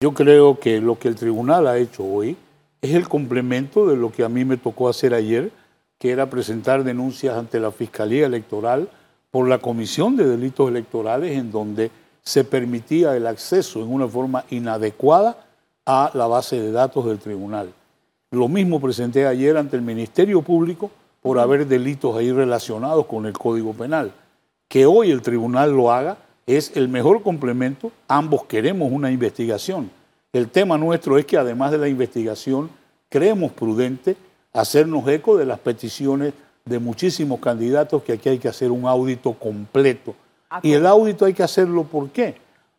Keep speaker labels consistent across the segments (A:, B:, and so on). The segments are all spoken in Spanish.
A: Yo creo que lo que el tribunal ha hecho hoy es el complemento de lo que a mí me tocó hacer ayer, que era presentar denuncias ante la Fiscalía Electoral por la Comisión de Delitos Electorales en donde se permitía el acceso en una forma inadecuada a la base de datos del tribunal. Lo mismo presenté ayer ante el Ministerio Público por haber delitos ahí relacionados con el Código Penal. Que hoy el tribunal lo haga es el mejor complemento. Ambos queremos una investigación. El tema nuestro es que además de la investigación, creemos prudente hacernos eco de las peticiones de muchísimos candidatos que aquí hay que hacer un audito completo. Y el audito hay que hacerlo ¿por qué?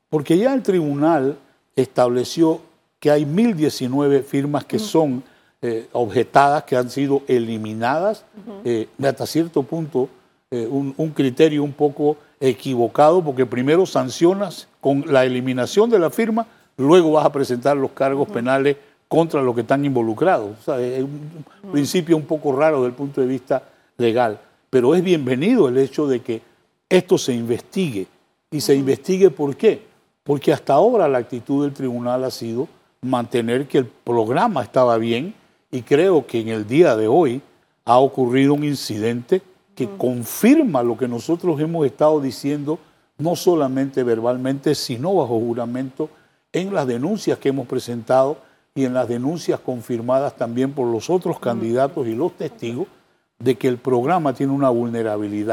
A: Porque ya el tribunal estableció que hay 1019 firmas que son eh, objetadas, que han sido eliminadas, eh, hasta cierto punto eh, un, un, criterio un poco equivocado, porque primero sancionas con la eliminación de la firma, luego vas a presentar los cargos penales contra los que están involucrados. O sea, es un principio un poco raro desde el punto de vista legal, pero es bienvenido el hecho de que esto se investigue. ¿Y se investigue por qué? Porque hasta ahora la actitud del tribunal ha sido mantener que el programa estaba bien y creo que en el día de hoy ha ocurrido un incidente que confirma lo que nosotros hemos estado diciendo, no solamente verbalmente, sino bajo juramento, en las denuncias que hemos presentado y en las denuncias confirmadas también por los otros candidatos y los testigos de que el programa tiene una vulnerabilidad.